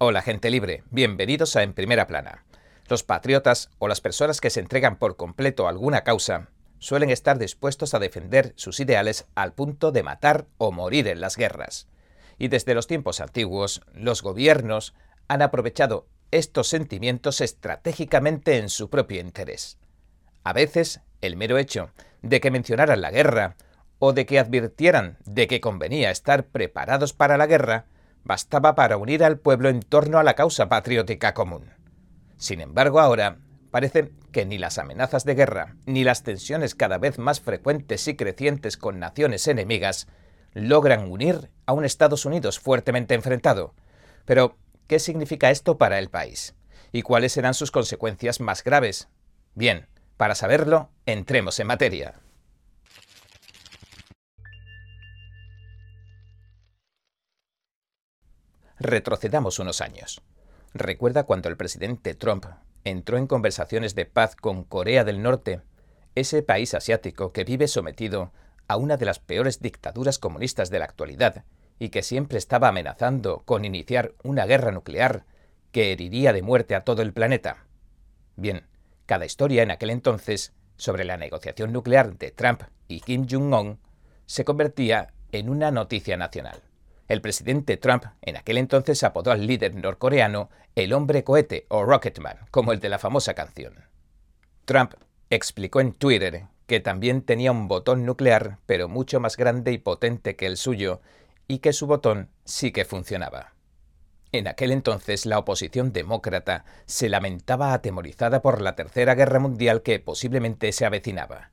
Hola gente libre, bienvenidos a En Primera Plana. Los patriotas o las personas que se entregan por completo a alguna causa suelen estar dispuestos a defender sus ideales al punto de matar o morir en las guerras. Y desde los tiempos antiguos, los gobiernos han aprovechado estos sentimientos estratégicamente en su propio interés. A veces, el mero hecho de que mencionaran la guerra o de que advirtieran de que convenía estar preparados para la guerra bastaba para unir al pueblo en torno a la causa patriótica común. Sin embargo, ahora parece que ni las amenazas de guerra, ni las tensiones cada vez más frecuentes y crecientes con naciones enemigas logran unir a un Estados Unidos fuertemente enfrentado. Pero, ¿qué significa esto para el país? ¿Y cuáles serán sus consecuencias más graves? Bien, para saberlo, entremos en materia. Retrocedamos unos años. Recuerda cuando el presidente Trump entró en conversaciones de paz con Corea del Norte, ese país asiático que vive sometido a una de las peores dictaduras comunistas de la actualidad y que siempre estaba amenazando con iniciar una guerra nuclear que heriría de muerte a todo el planeta. Bien, cada historia en aquel entonces sobre la negociación nuclear de Trump y Kim Jong-un se convertía en una noticia nacional. El presidente Trump en aquel entonces apodó al líder norcoreano el hombre cohete o Rocketman, como el de la famosa canción. Trump explicó en Twitter que también tenía un botón nuclear, pero mucho más grande y potente que el suyo, y que su botón sí que funcionaba. En aquel entonces la oposición demócrata se lamentaba atemorizada por la Tercera Guerra Mundial que posiblemente se avecinaba.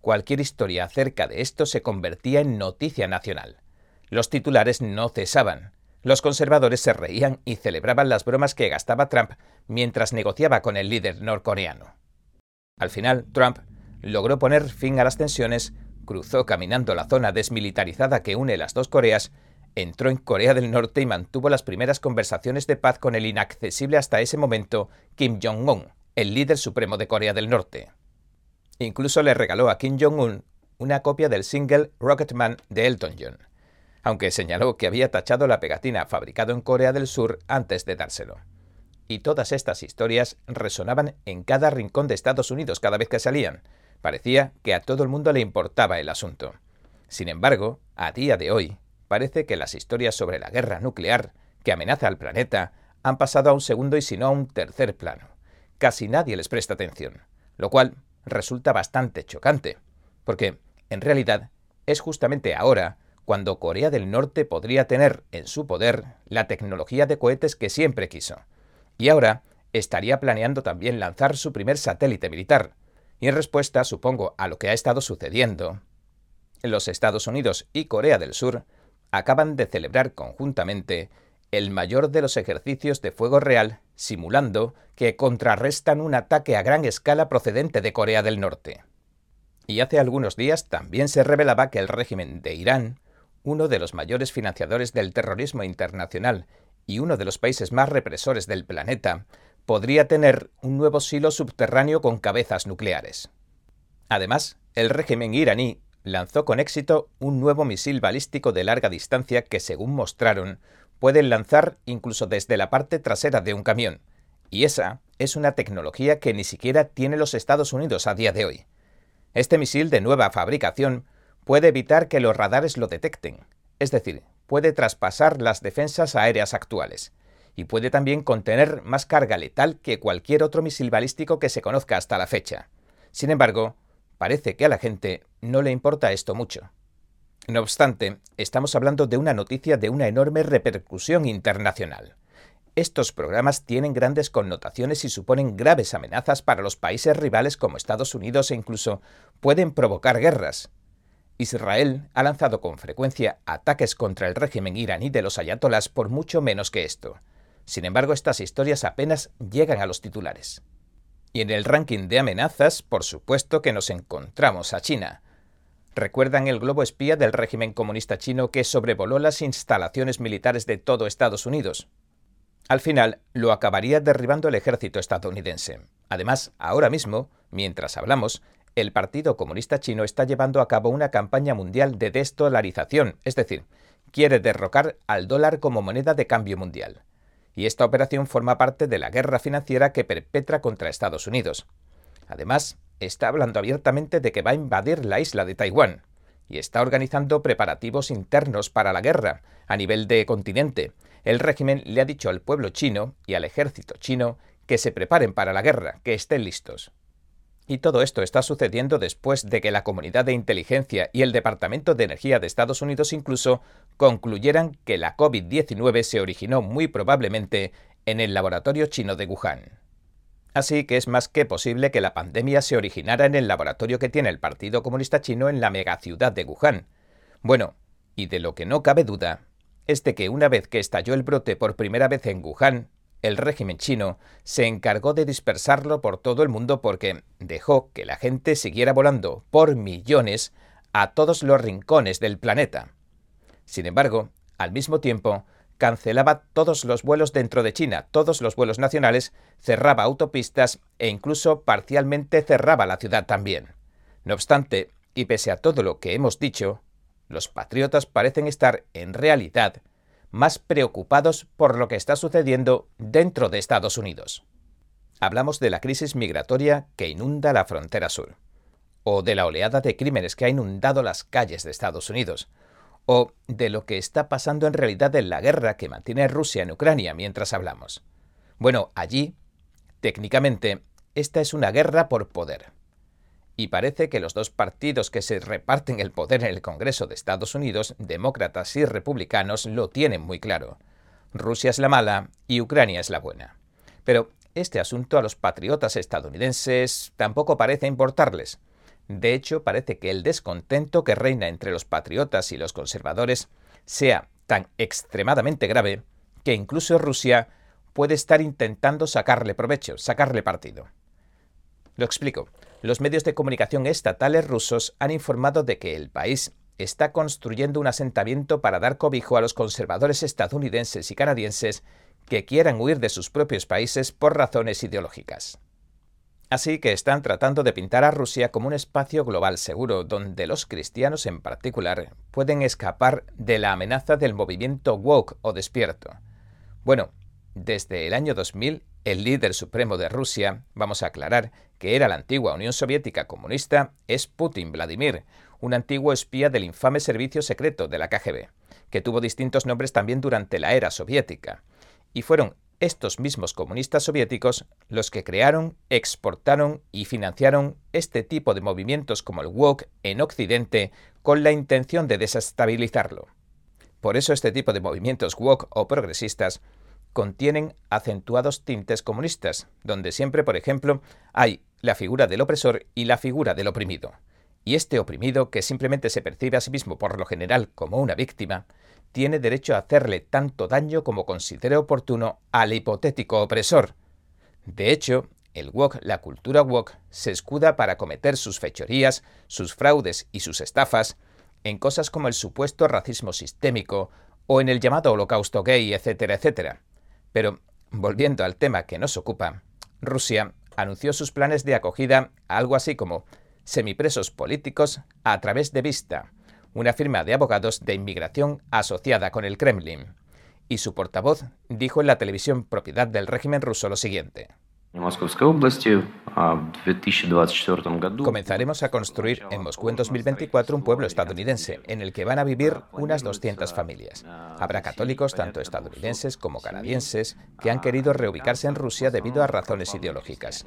Cualquier historia acerca de esto se convertía en noticia nacional. Los titulares no cesaban. Los conservadores se reían y celebraban las bromas que gastaba Trump mientras negociaba con el líder norcoreano. Al final, Trump logró poner fin a las tensiones, cruzó caminando la zona desmilitarizada que une las dos Coreas, entró en Corea del Norte y mantuvo las primeras conversaciones de paz con el inaccesible hasta ese momento Kim Jong-un, el líder supremo de Corea del Norte. Incluso le regaló a Kim Jong-un una copia del single Rocketman de Elton John aunque señaló que había tachado la pegatina fabricado en Corea del Sur antes de dárselo. Y todas estas historias resonaban en cada rincón de Estados Unidos cada vez que salían. Parecía que a todo el mundo le importaba el asunto. Sin embargo, a día de hoy, parece que las historias sobre la guerra nuclear, que amenaza al planeta, han pasado a un segundo y si no a un tercer plano. Casi nadie les presta atención, lo cual resulta bastante chocante, porque, en realidad, es justamente ahora cuando Corea del Norte podría tener en su poder la tecnología de cohetes que siempre quiso. Y ahora estaría planeando también lanzar su primer satélite militar. Y en respuesta, supongo, a lo que ha estado sucediendo, los Estados Unidos y Corea del Sur acaban de celebrar conjuntamente el mayor de los ejercicios de fuego real, simulando que contrarrestan un ataque a gran escala procedente de Corea del Norte. Y hace algunos días también se revelaba que el régimen de Irán uno de los mayores financiadores del terrorismo internacional y uno de los países más represores del planeta, podría tener un nuevo silo subterráneo con cabezas nucleares. Además, el régimen iraní lanzó con éxito un nuevo misil balístico de larga distancia que, según mostraron, pueden lanzar incluso desde la parte trasera de un camión. Y esa es una tecnología que ni siquiera tiene los Estados Unidos a día de hoy. Este misil de nueva fabricación puede evitar que los radares lo detecten, es decir, puede traspasar las defensas aéreas actuales, y puede también contener más carga letal que cualquier otro misil balístico que se conozca hasta la fecha. Sin embargo, parece que a la gente no le importa esto mucho. No obstante, estamos hablando de una noticia de una enorme repercusión internacional. Estos programas tienen grandes connotaciones y suponen graves amenazas para los países rivales como Estados Unidos e incluso pueden provocar guerras. Israel ha lanzado con frecuencia ataques contra el régimen iraní de los ayatolás por mucho menos que esto. Sin embargo, estas historias apenas llegan a los titulares. Y en el ranking de amenazas, por supuesto que nos encontramos a China. ¿Recuerdan el globo espía del régimen comunista chino que sobrevoló las instalaciones militares de todo Estados Unidos? Al final, lo acabaría derribando el ejército estadounidense. Además, ahora mismo, mientras hablamos, el Partido Comunista Chino está llevando a cabo una campaña mundial de desdolarización, es decir, quiere derrocar al dólar como moneda de cambio mundial. y esta operación forma parte de la guerra financiera que perpetra contra Estados Unidos. Además, está hablando abiertamente de que va a invadir la isla de Taiwán y está organizando preparativos internos para la guerra a nivel de continente. El régimen le ha dicho al pueblo chino y al ejército chino que se preparen para la guerra, que estén listos. Y todo esto está sucediendo después de que la comunidad de inteligencia y el Departamento de Energía de Estados Unidos incluso concluyeran que la COVID-19 se originó muy probablemente en el laboratorio chino de Wuhan. Así que es más que posible que la pandemia se originara en el laboratorio que tiene el Partido Comunista Chino en la megaciudad de Wuhan. Bueno, y de lo que no cabe duda, es de que una vez que estalló el brote por primera vez en Wuhan, el régimen chino se encargó de dispersarlo por todo el mundo porque dejó que la gente siguiera volando por millones a todos los rincones del planeta. Sin embargo, al mismo tiempo, cancelaba todos los vuelos dentro de China, todos los vuelos nacionales, cerraba autopistas e incluso parcialmente cerraba la ciudad también. No obstante, y pese a todo lo que hemos dicho, los patriotas parecen estar, en realidad, más preocupados por lo que está sucediendo dentro de Estados Unidos. Hablamos de la crisis migratoria que inunda la frontera sur, o de la oleada de crímenes que ha inundado las calles de Estados Unidos, o de lo que está pasando en realidad en la guerra que mantiene Rusia en Ucrania mientras hablamos. Bueno, allí, técnicamente, esta es una guerra por poder y parece que los dos partidos que se reparten el poder en el Congreso de Estados Unidos, demócratas y republicanos, lo tienen muy claro. Rusia es la mala y Ucrania es la buena. Pero este asunto a los patriotas estadounidenses tampoco parece importarles. De hecho, parece que el descontento que reina entre los patriotas y los conservadores sea tan extremadamente grave que incluso Rusia puede estar intentando sacarle provecho, sacarle partido. Lo explico. Los medios de comunicación estatales rusos han informado de que el país está construyendo un asentamiento para dar cobijo a los conservadores estadounidenses y canadienses que quieran huir de sus propios países por razones ideológicas. Así que están tratando de pintar a Rusia como un espacio global seguro donde los cristianos en particular pueden escapar de la amenaza del movimiento woke o despierto. Bueno, desde el año 2000 el líder supremo de Rusia, vamos a aclarar que era la antigua Unión Soviética comunista, es Putin Vladimir, un antiguo espía del infame servicio secreto de la KGB, que tuvo distintos nombres también durante la era soviética. Y fueron estos mismos comunistas soviéticos los que crearon, exportaron y financiaron este tipo de movimientos como el WOK en Occidente con la intención de desestabilizarlo. Por eso este tipo de movimientos WOK o progresistas contienen acentuados tintes comunistas, donde siempre, por ejemplo, hay la figura del opresor y la figura del oprimido. Y este oprimido, que simplemente se percibe a sí mismo por lo general como una víctima, tiene derecho a hacerle tanto daño como considere oportuno al hipotético opresor. De hecho, el wok, la cultura wok, se escuda para cometer sus fechorías, sus fraudes y sus estafas en cosas como el supuesto racismo sistémico o en el llamado holocausto gay, etcétera, etcétera. Pero, volviendo al tema que nos ocupa, Rusia anunció sus planes de acogida a algo así como semipresos políticos a través de Vista, una firma de abogados de inmigración asociada con el Kremlin. Y su portavoz dijo en la televisión propiedad del régimen ruso lo siguiente. Comenzaremos a construir en Moscú en 2024 un pueblo estadounidense en el que van a vivir unas 200 familias. Habrá católicos, tanto estadounidenses como canadienses, que han querido reubicarse en Rusia debido a razones ideológicas.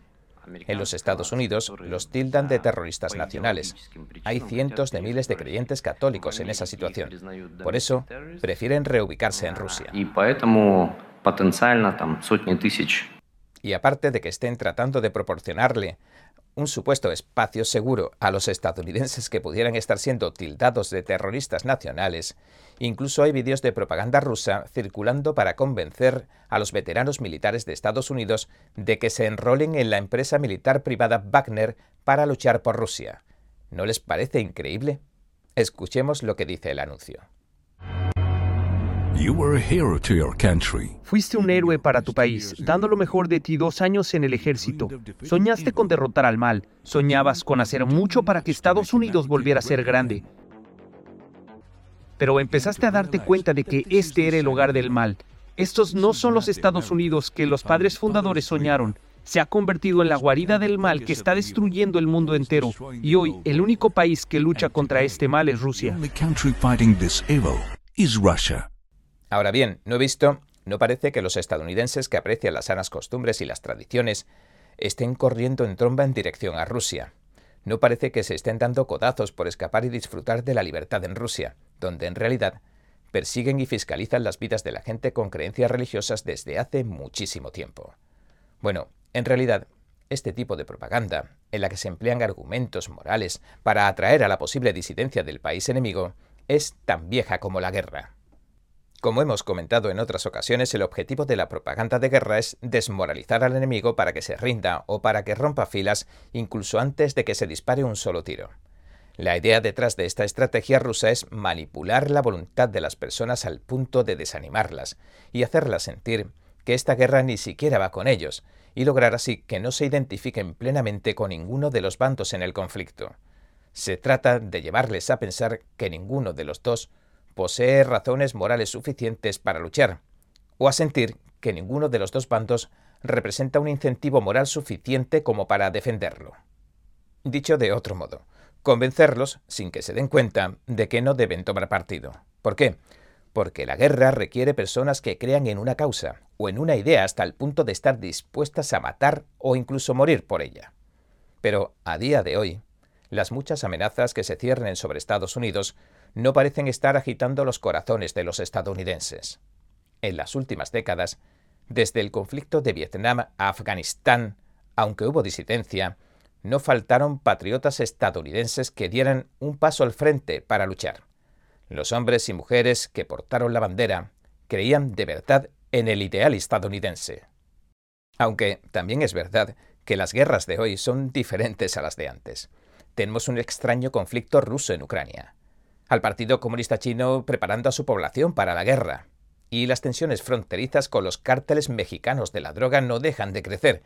En los Estados Unidos los tildan de terroristas nacionales. Hay cientos de miles de creyentes católicos en esa situación. Por eso, prefieren reubicarse en Rusia. Y aparte de que estén tratando de proporcionarle un supuesto espacio seguro a los estadounidenses que pudieran estar siendo tildados de terroristas nacionales, incluso hay vídeos de propaganda rusa circulando para convencer a los veteranos militares de Estados Unidos de que se enrolen en la empresa militar privada Wagner para luchar por Rusia. ¿No les parece increíble? Escuchemos lo que dice el anuncio. Fuiste un héroe para tu país, dando lo mejor de ti dos años en el ejército. Soñaste con derrotar al mal. Soñabas con hacer mucho para que Estados Unidos volviera a ser grande. Pero empezaste a darte cuenta de que este era el hogar del mal. Estos no son los Estados Unidos que los padres fundadores soñaron. Se ha convertido en la guarida del mal que está destruyendo el mundo entero. Y hoy el único país que lucha contra este mal es Rusia. Ahora bien, no he visto, no parece que los estadounidenses que aprecian las sanas costumbres y las tradiciones estén corriendo en tromba en dirección a Rusia. No parece que se estén dando codazos por escapar y disfrutar de la libertad en Rusia, donde en realidad persiguen y fiscalizan las vidas de la gente con creencias religiosas desde hace muchísimo tiempo. Bueno, en realidad, este tipo de propaganda, en la que se emplean argumentos morales para atraer a la posible disidencia del país enemigo, es tan vieja como la guerra. Como hemos comentado en otras ocasiones, el objetivo de la propaganda de guerra es desmoralizar al enemigo para que se rinda o para que rompa filas incluso antes de que se dispare un solo tiro. La idea detrás de esta estrategia rusa es manipular la voluntad de las personas al punto de desanimarlas y hacerlas sentir que esta guerra ni siquiera va con ellos, y lograr así que no se identifiquen plenamente con ninguno de los bandos en el conflicto. Se trata de llevarles a pensar que ninguno de los dos posee razones morales suficientes para luchar, o a sentir que ninguno de los dos bandos representa un incentivo moral suficiente como para defenderlo. Dicho de otro modo, convencerlos, sin que se den cuenta, de que no deben tomar partido. ¿Por qué? Porque la guerra requiere personas que crean en una causa o en una idea hasta el punto de estar dispuestas a matar o incluso morir por ella. Pero a día de hoy, las muchas amenazas que se ciernen sobre Estados Unidos no parecen estar agitando los corazones de los estadounidenses. En las últimas décadas, desde el conflicto de Vietnam a Afganistán, aunque hubo disidencia, no faltaron patriotas estadounidenses que dieran un paso al frente para luchar. Los hombres y mujeres que portaron la bandera creían de verdad en el ideal estadounidense. Aunque también es verdad que las guerras de hoy son diferentes a las de antes. Tenemos un extraño conflicto ruso en Ucrania al Partido Comunista Chino preparando a su población para la guerra. Y las tensiones fronterizas con los cárteles mexicanos de la droga no dejan de crecer,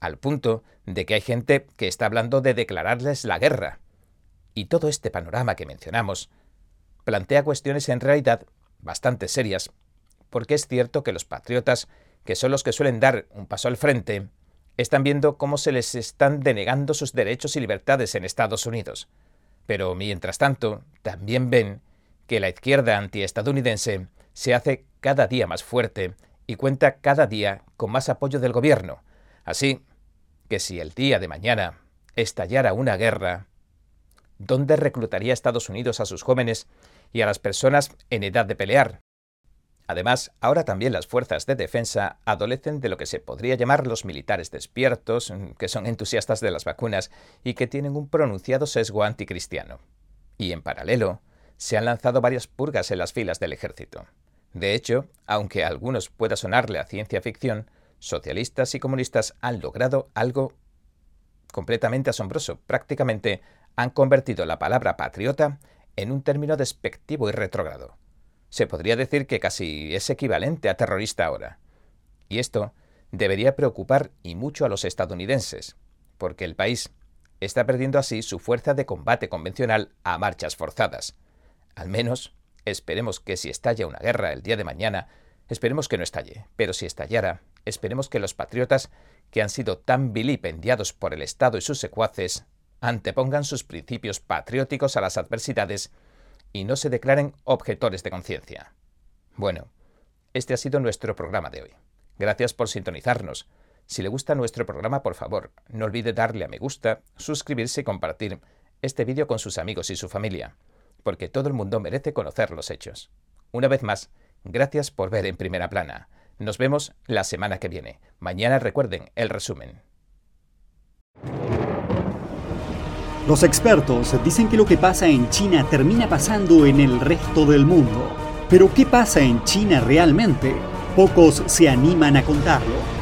al punto de que hay gente que está hablando de declararles la guerra. Y todo este panorama que mencionamos plantea cuestiones en realidad bastante serias, porque es cierto que los patriotas, que son los que suelen dar un paso al frente, están viendo cómo se les están denegando sus derechos y libertades en Estados Unidos. Pero mientras tanto, también ven que la izquierda antiestadounidense se hace cada día más fuerte y cuenta cada día con más apoyo del gobierno. Así que si el día de mañana estallara una guerra, ¿dónde reclutaría Estados Unidos a sus jóvenes y a las personas en edad de pelear? Además, ahora también las fuerzas de defensa adolecen de lo que se podría llamar los militares despiertos, que son entusiastas de las vacunas y que tienen un pronunciado sesgo anticristiano. Y en paralelo, se han lanzado varias purgas en las filas del ejército. De hecho, aunque a algunos pueda sonarle a ciencia ficción, socialistas y comunistas han logrado algo completamente asombroso. Prácticamente han convertido la palabra patriota en un término despectivo y retrógrado se podría decir que casi es equivalente a terrorista ahora. Y esto debería preocupar y mucho a los estadounidenses, porque el país está perdiendo así su fuerza de combate convencional a marchas forzadas. Al menos, esperemos que si estalla una guerra el día de mañana, esperemos que no estalle, pero si estallara, esperemos que los patriotas, que han sido tan vilipendiados por el Estado y sus secuaces, antepongan sus principios patrióticos a las adversidades y no se declaren objetores de conciencia. Bueno, este ha sido nuestro programa de hoy. Gracias por sintonizarnos. Si le gusta nuestro programa, por favor, no olvide darle a me gusta, suscribirse y compartir este vídeo con sus amigos y su familia, porque todo el mundo merece conocer los hechos. Una vez más, gracias por ver en primera plana. Nos vemos la semana que viene. Mañana recuerden el resumen. Los expertos dicen que lo que pasa en China termina pasando en el resto del mundo. Pero ¿qué pasa en China realmente? Pocos se animan a contarlo.